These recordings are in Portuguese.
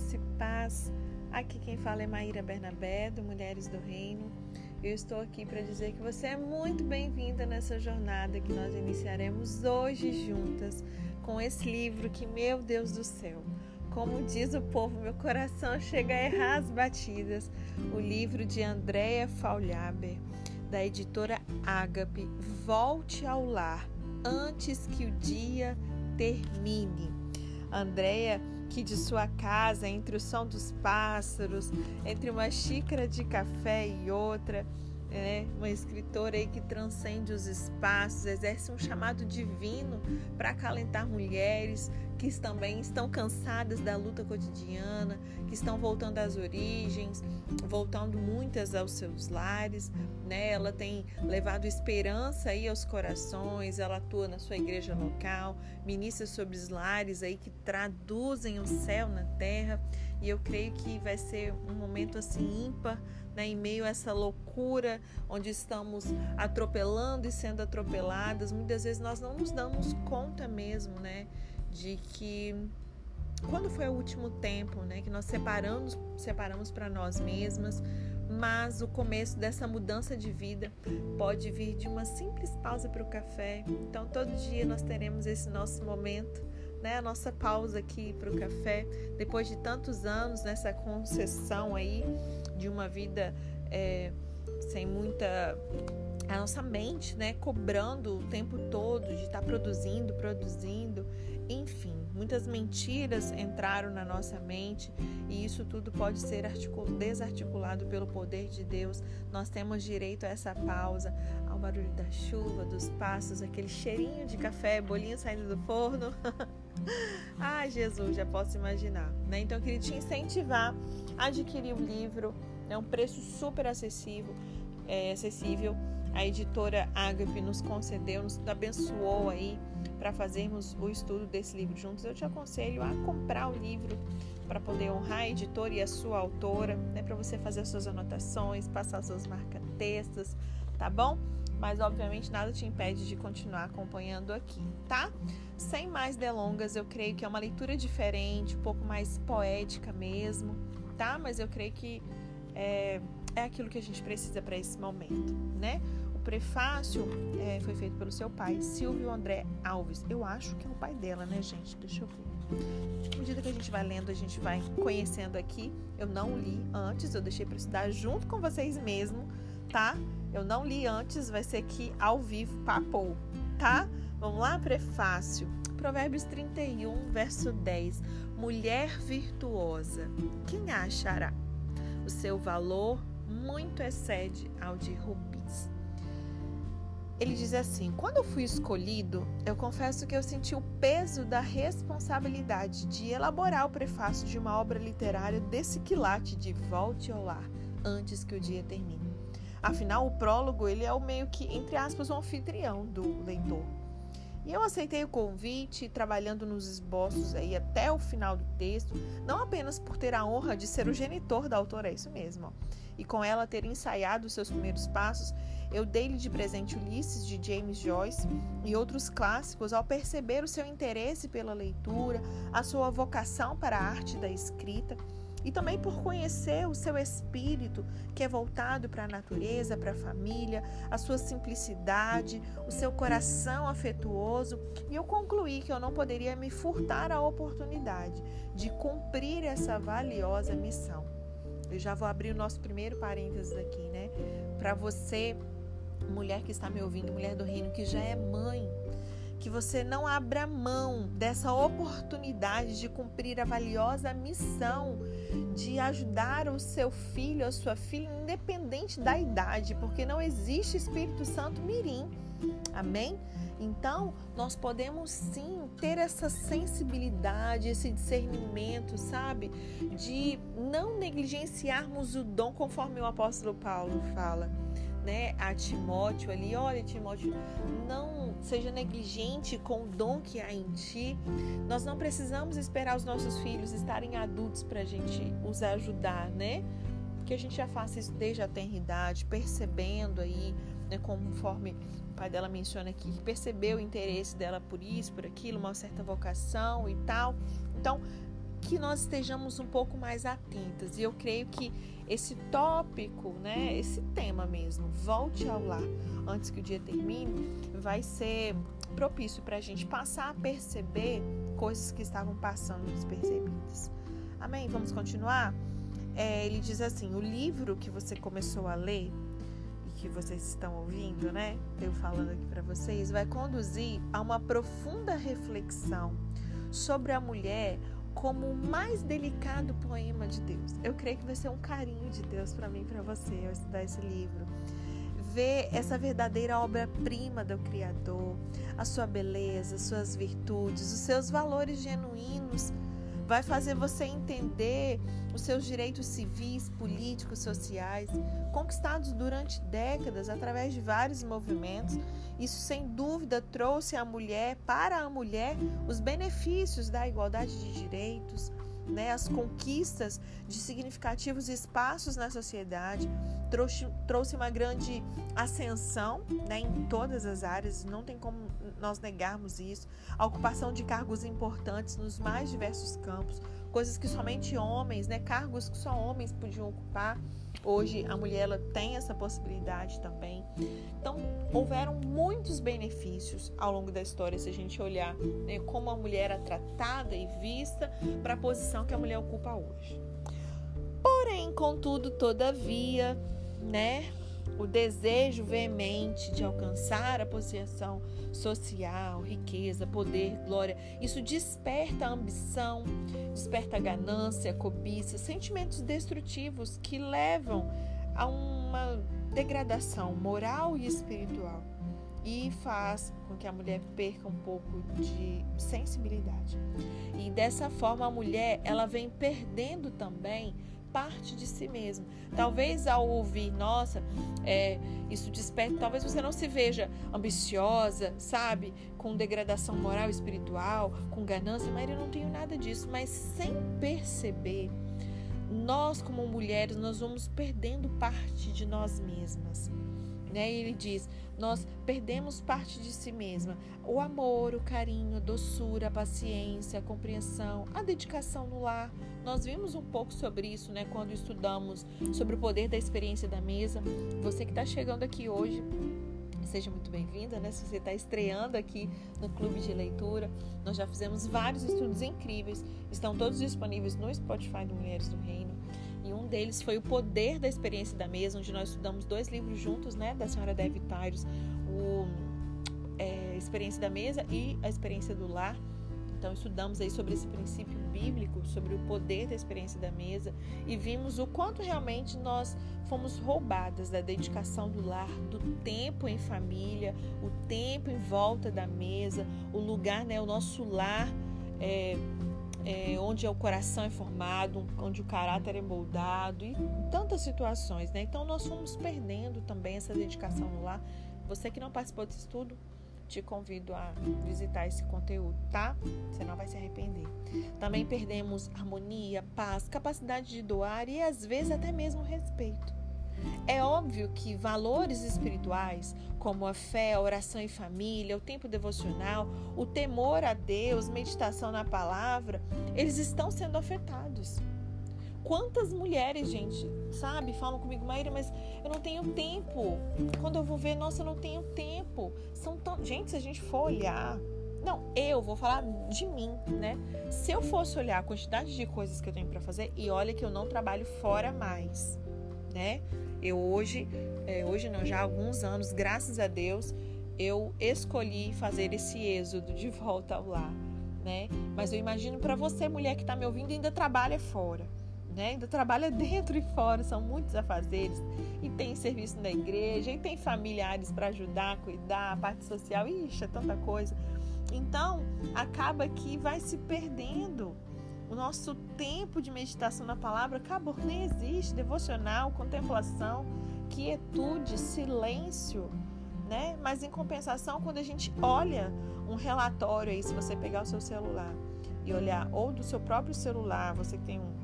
Graça e paz. Aqui quem fala é Maíra Bernabé, do Mulheres do Reino. Eu estou aqui para dizer que você é muito bem-vinda nessa jornada que nós iniciaremos hoje juntas com esse livro que, meu Deus do céu, como diz o povo, meu coração chega a errar as batidas. O livro de Andréa Faulhaber, da editora Ágape, Volte ao Lar, antes que o dia termine. Andréia que de sua casa, entre o som dos pássaros, entre uma xícara de café e outra, é uma escritora aí que transcende os espaços, exerce um chamado divino para acalentar mulheres que também estão cansadas da luta cotidiana, que estão voltando às origens, voltando muitas aos seus lares, né? Ela tem levado esperança aí aos corações, ela atua na sua igreja local, ministra sobre os lares aí que traduzem o céu na terra, e eu creio que vai ser um momento assim ímpar né, em meio a essa loucura onde estamos atropelando e sendo atropeladas, muitas vezes nós não nos damos conta mesmo, né, de que quando foi o último tempo, né, que nós separamos, separamos para nós mesmas, mas o começo dessa mudança de vida pode vir de uma simples pausa para o café. Então, todo dia nós teremos esse nosso momento, né, a nossa pausa aqui para o café, depois de tantos anos nessa concessão aí de uma vida é, sem muita a nossa mente, né, cobrando o tempo todo de estar tá produzindo, produzindo, enfim, muitas mentiras entraram na nossa mente e isso tudo pode ser desarticulado pelo poder de Deus. Nós temos direito a essa pausa, ao barulho da chuva, dos passos, aquele cheirinho de café, bolinho saindo do forno. ah, Jesus, já posso imaginar, né? Então eu queria te incentivar a adquirir o livro, é um preço super acessível, é, acessível. A editora Agape nos concedeu, nos abençoou aí para fazermos o estudo desse livro juntos. Eu te aconselho a comprar o livro para poder honrar a editora e a sua autora, né, para você fazer as suas anotações, passar seus marca-textos, tá bom? Mas obviamente nada te impede de continuar acompanhando aqui, tá? Sem mais delongas, eu creio que é uma leitura diferente, um pouco mais poética mesmo, tá? Mas eu creio que é, é aquilo que a gente precisa para esse momento, né? O prefácio é, foi feito pelo seu pai, Silvio André Alves. Eu acho que é o pai dela, né, gente? Deixa eu ver. À medida que a gente vai lendo, a gente vai conhecendo aqui. Eu não li antes, eu deixei para estudar junto com vocês mesmo, tá? Eu não li antes, vai ser aqui ao vivo, papo, tá? Vamos lá, prefácio. Provérbios 31, verso 10. Mulher virtuosa, quem achará? O seu valor muito excede ao de rubis. Ele diz assim: Quando eu fui escolhido, eu confesso que eu senti o peso da responsabilidade de elaborar o prefácio de uma obra literária desse quilate de volte ao lar antes que o dia termine. Afinal, o prólogo ele é o meio que, entre aspas, o anfitrião do leitor. E eu aceitei o convite, trabalhando nos esboços aí até o final do texto, não apenas por ter a honra de ser o genitor da autora, é isso mesmo, ó, e com ela ter ensaiado os seus primeiros passos, eu dei-lhe de presente Ulisses de James Joyce e outros clássicos ao perceber o seu interesse pela leitura, a sua vocação para a arte da escrita e também por conhecer o seu espírito, que é voltado para a natureza, para a família, a sua simplicidade, o seu coração afetuoso. E eu concluí que eu não poderia me furtar a oportunidade de cumprir essa valiosa missão. Eu já vou abrir o nosso primeiro parênteses aqui, né? Para você, mulher que está me ouvindo, mulher do reino que já é mãe, que você não abra mão dessa oportunidade de cumprir a valiosa missão de ajudar o seu filho, a sua filha, independente da idade, porque não existe Espírito Santo mirim. Amém? Então, nós podemos sim ter essa sensibilidade, esse discernimento, sabe? De não negligenciarmos o dom, conforme o apóstolo Paulo fala né, a Timóteo ali, olha Timóteo, não seja negligente com o dom que há em ti. Nós não precisamos esperar os nossos filhos estarem adultos para a gente os ajudar, né? Que a gente já faça isso desde a tenridade, percebendo aí, né, conforme o pai dela menciona aqui, percebeu o interesse dela por isso, por aquilo, uma certa vocação e tal. Então, que nós estejamos um pouco mais atentas. E eu creio que esse tópico, né, esse tema mesmo, volte ao lar antes que o dia termine, vai ser propício para a gente passar a perceber coisas que estavam passando despercebidas. Amém? Vamos continuar? É, ele diz assim: o livro que você começou a ler e que vocês estão ouvindo, né? Eu falando aqui para vocês, vai conduzir a uma profunda reflexão sobre a mulher como o mais delicado poema de Deus. Eu creio que vai ser um carinho de Deus para mim e para você ao estudar esse livro. Ver essa verdadeira obra-prima do Criador, a sua beleza, suas virtudes, os seus valores genuínos vai fazer você entender os seus direitos civis, políticos, sociais, conquistados durante décadas através de vários movimentos. Isso, sem dúvida, trouxe à mulher, para a mulher, os benefícios da igualdade de direitos, né, as conquistas de significativos espaços na sociedade, trouxe, trouxe uma grande ascensão né, em todas as áreas, não tem como nós negarmos isso, a ocupação de cargos importantes nos mais diversos campos, coisas que somente homens, né, cargos que só homens podiam ocupar. Hoje a mulher ela tem essa possibilidade também. Então, houveram muitos benefícios ao longo da história se a gente olhar né, como a mulher é tratada e vista para a posição que a mulher ocupa hoje. Porém, contudo, todavia, né, o desejo veemente de alcançar a posição social, riqueza, poder, glória, isso desperta a ambição, desperta a ganância, a cobiça, sentimentos destrutivos que levam a uma degradação moral e espiritual e faz com que a mulher perca um pouco de sensibilidade. E dessa forma a mulher ela vem perdendo também parte de si mesmo. Talvez ao ouvir, nossa, é, isso desperta, talvez você não se veja ambiciosa, sabe? Com degradação moral e espiritual, com ganância, mas eu não tenho nada disso. Mas sem perceber, nós como mulheres, nós vamos perdendo parte de nós mesmas. Né? Ele diz: nós perdemos parte de si mesma. O amor, o carinho, a doçura, a paciência, a compreensão, a dedicação no lar. Nós vimos um pouco sobre isso, né, quando estudamos sobre o poder da experiência da mesa. Você que está chegando aqui hoje, seja muito bem-vinda, né? Se você está estreando aqui no Clube de Leitura, nós já fizemos vários estudos incríveis, estão todos disponíveis no Spotify do Mulheres do Reino. E um deles foi o poder da experiência da mesa, onde nós estudamos dois livros juntos, né, da senhora Debbie Tyros, o é, Experiência da Mesa e a Experiência do Lar. Então estudamos aí sobre esse princípio bíblico, sobre o poder da experiência da mesa e vimos o quanto realmente nós fomos roubadas da dedicação do lar, do tempo em família, o tempo em volta da mesa, o lugar, né, o nosso lar é, é, onde o coração é formado, onde o caráter é moldado e tantas situações, né? Então nós fomos perdendo também essa dedicação no lar. Você que não participou desse estudo, te convido a visitar esse conteúdo, tá? Você não vai se arrepender. Também perdemos harmonia, paz, capacidade de doar e às vezes até mesmo respeito. É óbvio que valores espirituais, como a fé, a oração em família, o tempo devocional, o temor a Deus, meditação na palavra, eles estão sendo afetados. Quantas mulheres, gente, sabe, falam comigo, Maíra, mas eu não tenho tempo. Quando eu vou ver, nossa, eu não tenho tempo. São tão. Gente, se a gente for olhar. Não, eu vou falar de mim, né? Se eu fosse olhar a quantidade de coisas que eu tenho para fazer, e olha que eu não trabalho fora mais, né? Eu hoje, é, hoje não, já há alguns anos, graças a Deus, eu escolhi fazer esse êxodo de volta ao lar, né? Mas eu imagino para você, mulher que está me ouvindo, ainda trabalha fora, né? Ainda trabalha dentro e fora, são muitos afazeres. E tem serviço na igreja, e tem familiares para ajudar, cuidar, a parte social, ixi, é tanta coisa. Então, acaba que vai se perdendo o nosso tempo de meditação na palavra acabou, nem existe. Devocional, contemplação, quietude, silêncio, né? Mas em compensação, quando a gente olha um relatório aí, se você pegar o seu celular e olhar, ou do seu próprio celular, você que tem um,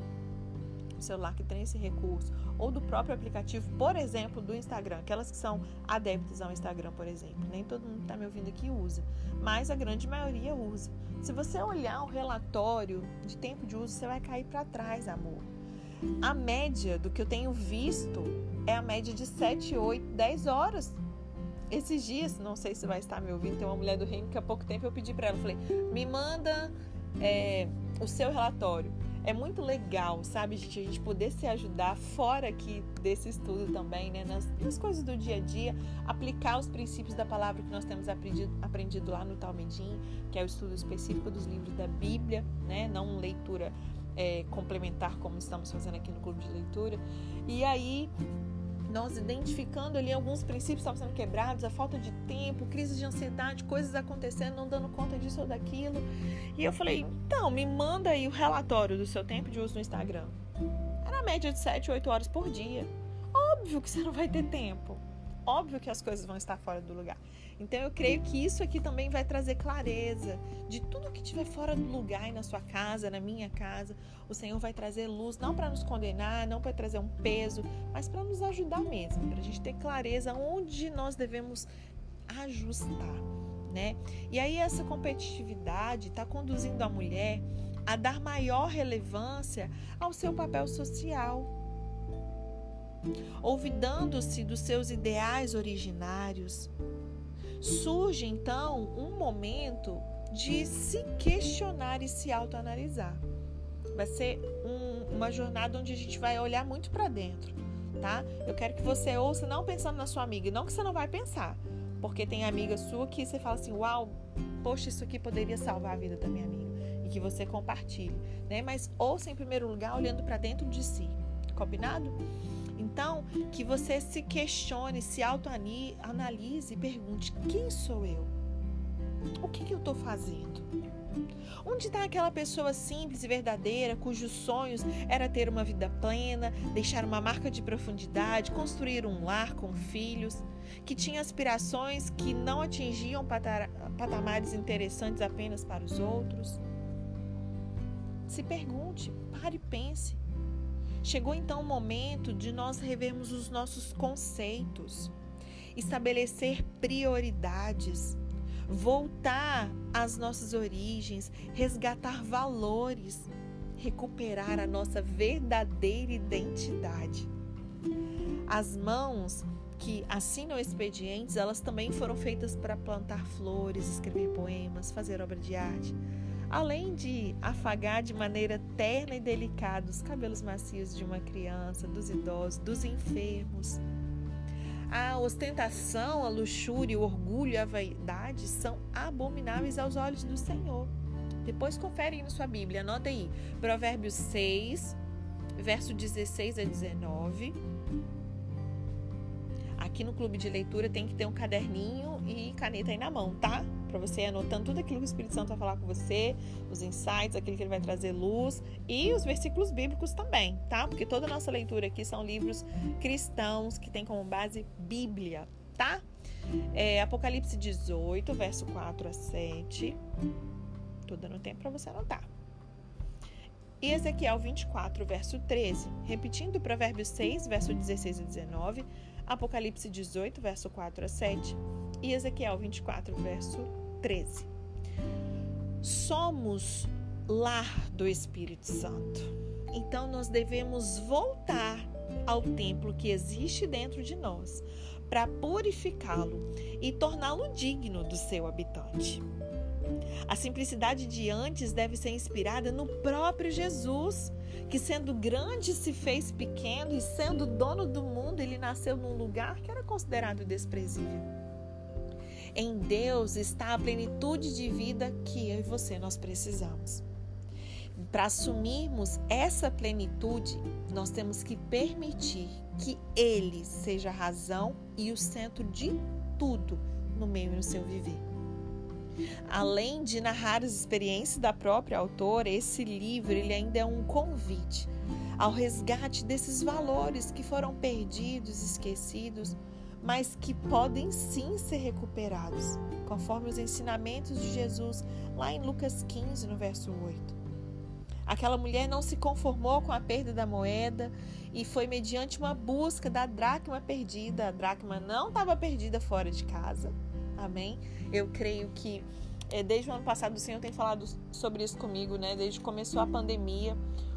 um celular que tem esse recurso, ou do próprio aplicativo, por exemplo, do Instagram, aquelas que são adeptas ao Instagram, por exemplo. Nem todo mundo que está me ouvindo aqui usa, mas a grande maioria usa. Se você olhar o relatório de tempo de uso, você vai cair para trás, amor. A média do que eu tenho visto é a média de 7, 8, 10 horas. Esses dias, não sei se vai estar me ouvindo, tem uma mulher do reino que há pouco tempo eu pedi para ela, falei, me manda é, o seu relatório. É muito legal, sabe, gente, a gente poder se ajudar fora aqui desse estudo também, né, nas, nas coisas do dia a dia, aplicar os princípios da palavra que nós temos aprendido, aprendido lá no Talmedim, que é o estudo específico dos livros da Bíblia, né, não leitura é, complementar como estamos fazendo aqui no clube de leitura. E aí nós identificando ali alguns princípios estavam sendo quebrados, a falta de tempo, crise de ansiedade, coisas acontecendo, não dando conta disso ou daquilo. E eu falei, então, me manda aí o relatório do seu tempo de uso no Instagram. Era a média de 7, 8 horas por dia. Óbvio que você não vai ter tempo. Óbvio que as coisas vão estar fora do lugar. Então eu creio que isso aqui também vai trazer clareza de tudo que estiver fora do lugar aí na sua casa, na minha casa. O Senhor vai trazer luz, não para nos condenar, não para trazer um peso, mas para nos ajudar mesmo, para a gente ter clareza onde nós devemos ajustar, né? E aí essa competitividade está conduzindo a mulher a dar maior relevância ao seu papel social, olvidando-se dos seus ideais originários, surge então um momento de se questionar e se autoanalisar. Vai ser um, uma jornada onde a gente vai olhar muito para dentro, tá? Eu quero que você ouça não pensando na sua amiga, não que você não vai pensar, porque tem amiga sua que você fala assim, uau, poxa, isso aqui poderia salvar a vida da minha amiga e que você compartilhe, né? Mas ouça em primeiro lugar olhando para dentro de si, combinado? Então, que você se questione, se autoanalise e pergunte: quem sou eu? O que, que eu estou fazendo? Onde está aquela pessoa simples e verdadeira cujos sonhos era ter uma vida plena, deixar uma marca de profundidade, construir um lar com filhos, que tinha aspirações que não atingiam patamares interessantes apenas para os outros? Se pergunte, pare e pense. Chegou então o momento de nós revermos os nossos conceitos, estabelecer prioridades, voltar às nossas origens, resgatar valores, recuperar a nossa verdadeira identidade. As mãos que assinam expedientes, elas também foram feitas para plantar flores, escrever poemas, fazer obra de arte além de afagar de maneira terna e delicada os cabelos macios de uma criança, dos idosos, dos enfermos. A ostentação, a luxúria, o orgulho a vaidade são abomináveis aos olhos do Senhor. Depois confere aí na sua Bíblia, anota aí. Provérbios 6, verso 16 a 19. Aqui no clube de leitura tem que ter um caderninho e caneta aí na mão, tá? Para você ir anotando tudo aquilo que o Espírito Santo vai falar com você, os insights, aquilo que ele vai trazer luz e os versículos bíblicos também, tá? Porque toda a nossa leitura aqui são livros cristãos que tem como base Bíblia, tá? É, Apocalipse 18, verso 4 a 7. Tô dando tempo para você anotar. E Ezequiel 24, verso 13. Repetindo Provérbios 6, verso 16 e 19. Apocalipse 18, verso 4 a 7 e Ezequiel 24, verso 13. Somos lar do Espírito Santo. Então nós devemos voltar ao templo que existe dentro de nós para purificá-lo e torná-lo digno do seu habitante. A simplicidade de antes deve ser inspirada no próprio Jesus, que sendo grande se fez pequeno e sendo dono do mundo, ele nasceu num lugar que era considerado desprezível. Em Deus está a plenitude de vida que eu e você nós precisamos. Para assumirmos essa plenitude, nós temos que permitir que Ele seja a razão e o centro de tudo no meio e no seu viver. Além de narrar as experiências da própria autora, esse livro ele ainda é um convite ao resgate desses valores que foram perdidos, esquecidos, mas que podem sim ser recuperados, conforme os ensinamentos de Jesus lá em Lucas 15, no verso 8. Aquela mulher não se conformou com a perda da moeda e foi mediante uma busca da dracma perdida. A dracma não estava perdida fora de casa. Amém? Eu creio que é, desde o ano passado o Senhor tem falado sobre isso comigo, né? Desde que começou a pandemia,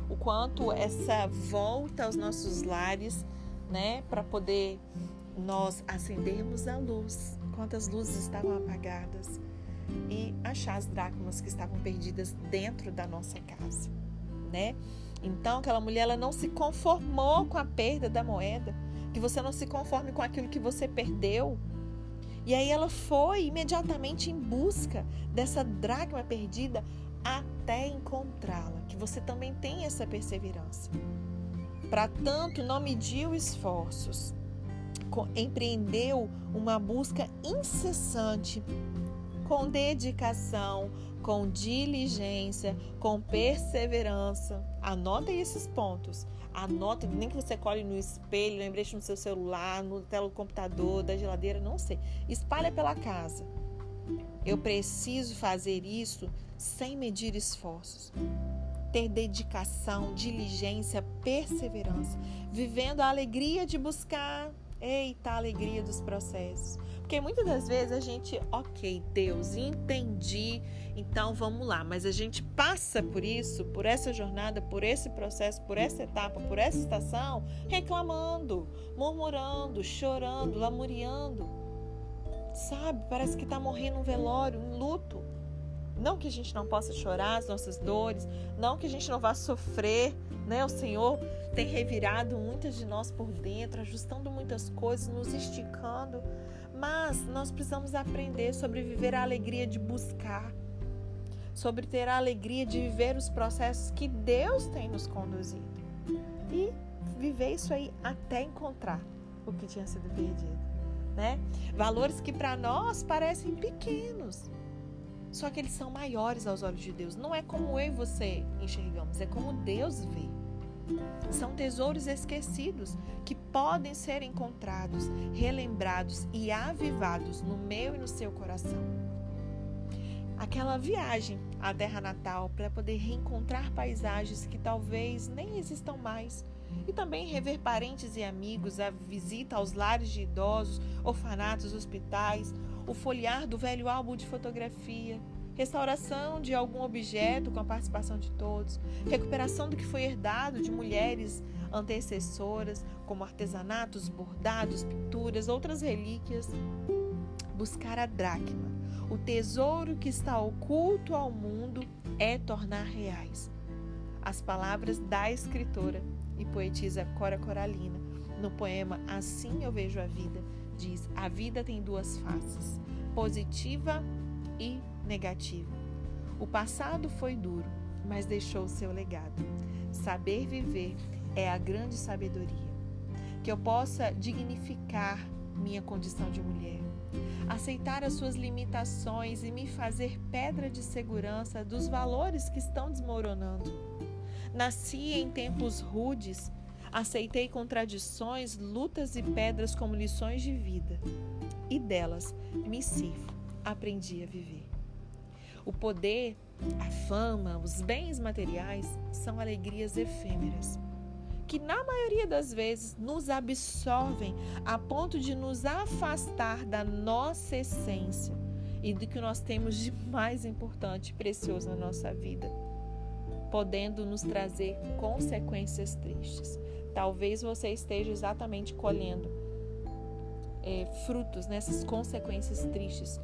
o quanto essa volta aos nossos lares, né, para poder nós acendermos a luz, quantas luzes estavam apagadas e achar as dracmas que estavam perdidas dentro da nossa casa, né? Então, aquela mulher ela não se conformou com a perda da moeda, que você não se conforme com aquilo que você perdeu. E aí ela foi imediatamente em busca dessa dracma perdida até encontrá-la, que você também tem essa perseverança. Para tanto, não mediu esforços, empreendeu uma busca incessante com dedicação, com diligência, com perseverança. Anotem esses pontos. Anota, nem que você colhe no espelho, lembrete no seu celular, no tela do computador, da geladeira, não sei. Espalha pela casa. Eu preciso fazer isso sem medir esforços. Ter dedicação, diligência, perseverança, vivendo a alegria de buscar, eita, a alegria dos processos porque muitas das vezes a gente, ok, Deus, entendi, então vamos lá, mas a gente passa por isso, por essa jornada, por esse processo, por essa etapa, por essa estação, reclamando, murmurando, chorando, lamuriando. Sabe? Parece que está morrendo um velório, um luto. Não que a gente não possa chorar as nossas dores, não que a gente não vá sofrer, né? O Senhor tem revirado muitas de nós por dentro, ajustando muitas coisas, nos esticando, mas nós precisamos aprender sobre viver a alegria de buscar, sobre ter a alegria de viver os processos que Deus tem nos conduzido e viver isso aí até encontrar o que tinha sido perdido, né? Valores que para nós parecem pequenos, só que eles são maiores aos olhos de Deus. Não é como eu e você enxergamos, é como Deus vê. São tesouros esquecidos que podem ser encontrados, relembrados e avivados no meu e no seu coração. Aquela viagem à terra natal para poder reencontrar paisagens que talvez nem existam mais e também rever parentes e amigos, a visita aos lares de idosos, orfanatos, hospitais, o folhear do velho álbum de fotografia restauração de algum objeto com a participação de todos, recuperação do que foi herdado de mulheres antecessoras, como artesanatos, bordados, pinturas, outras relíquias. Buscar a dracma, o tesouro que está oculto ao mundo, é tornar reais. As palavras da escritora e poetisa Cora Coralina, no poema Assim Eu Vejo a Vida, diz: A vida tem duas faces, positiva e negativo. O passado foi duro, mas deixou seu legado. Saber viver é a grande sabedoria. Que eu possa dignificar minha condição de mulher, aceitar as suas limitações e me fazer pedra de segurança dos valores que estão desmoronando. Nasci em tempos rudes, aceitei contradições, lutas e pedras como lições de vida, e delas me sirvo, aprendi a viver. O poder, a fama, os bens materiais são alegrias efêmeras, que na maioria das vezes nos absorvem a ponto de nos afastar da nossa essência e do que nós temos de mais importante e precioso na nossa vida, podendo nos trazer consequências tristes. Talvez você esteja exatamente colhendo é, frutos nessas consequências tristes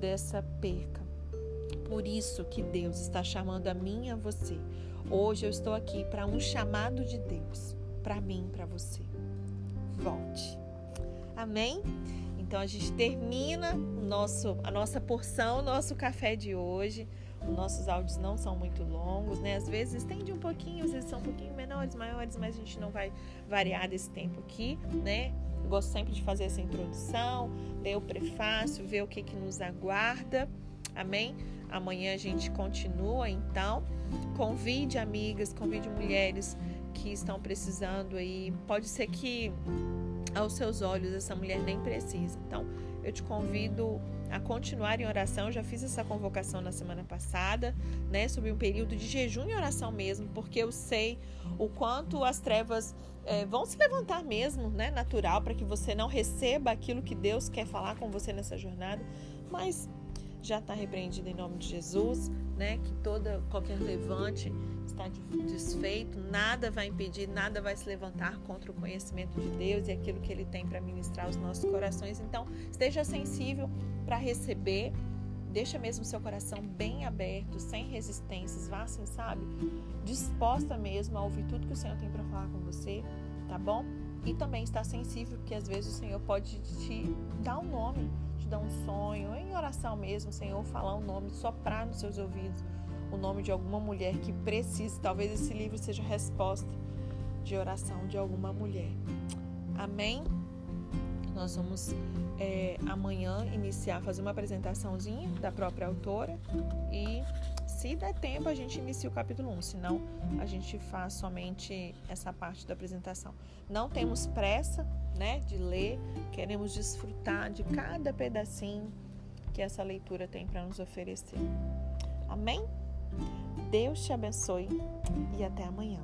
dessa perca. Por isso que Deus está chamando a mim e a você. Hoje eu estou aqui para um chamado de Deus, para mim e para você. Volte. Amém? Então a gente termina nosso, a nossa porção, nosso café de hoje. Os nossos áudios não são muito longos, né? Às vezes estende um pouquinho, às vezes são um pouquinho menores, maiores, mas a gente não vai variar desse tempo aqui, né? Eu gosto sempre de fazer essa introdução, ler o prefácio, ver o que, que nos aguarda. Amém? Amanhã a gente continua, então. Convide amigas, convide mulheres que estão precisando aí. Pode ser que aos seus olhos essa mulher nem precisa. Então, eu te convido a continuar em oração. Eu já fiz essa convocação na semana passada, né, sobre um período de jejum e oração mesmo, porque eu sei o quanto as trevas é, vão se levantar mesmo, né, natural, para que você não receba aquilo que Deus quer falar com você nessa jornada, mas já está repreendido em nome de Jesus, né, que toda qualquer levante está desfeito, nada vai impedir, nada vai se levantar contra o conhecimento de Deus e aquilo que Ele tem para ministrar aos nossos corações. Então, esteja sensível para receber, deixa mesmo seu coração bem aberto, sem resistências, vá assim, sabe? Disposta mesmo a ouvir tudo que o Senhor tem para falar com você, tá bom? E também está sensível, porque às vezes o Senhor pode te dar um nome, te dar um sonho, em oração mesmo, o Senhor falar um nome, soprar nos seus ouvidos o nome de alguma mulher que precise. Talvez esse livro seja resposta de oração de alguma mulher. Amém? Nós vamos é, amanhã iniciar, fazer uma apresentaçãozinha da própria autora e se der tempo a gente inicia o capítulo 1, senão a gente faz somente essa parte da apresentação. Não temos pressa, né, de ler, queremos desfrutar de cada pedacinho que essa leitura tem para nos oferecer. Amém? Deus te abençoe e até amanhã.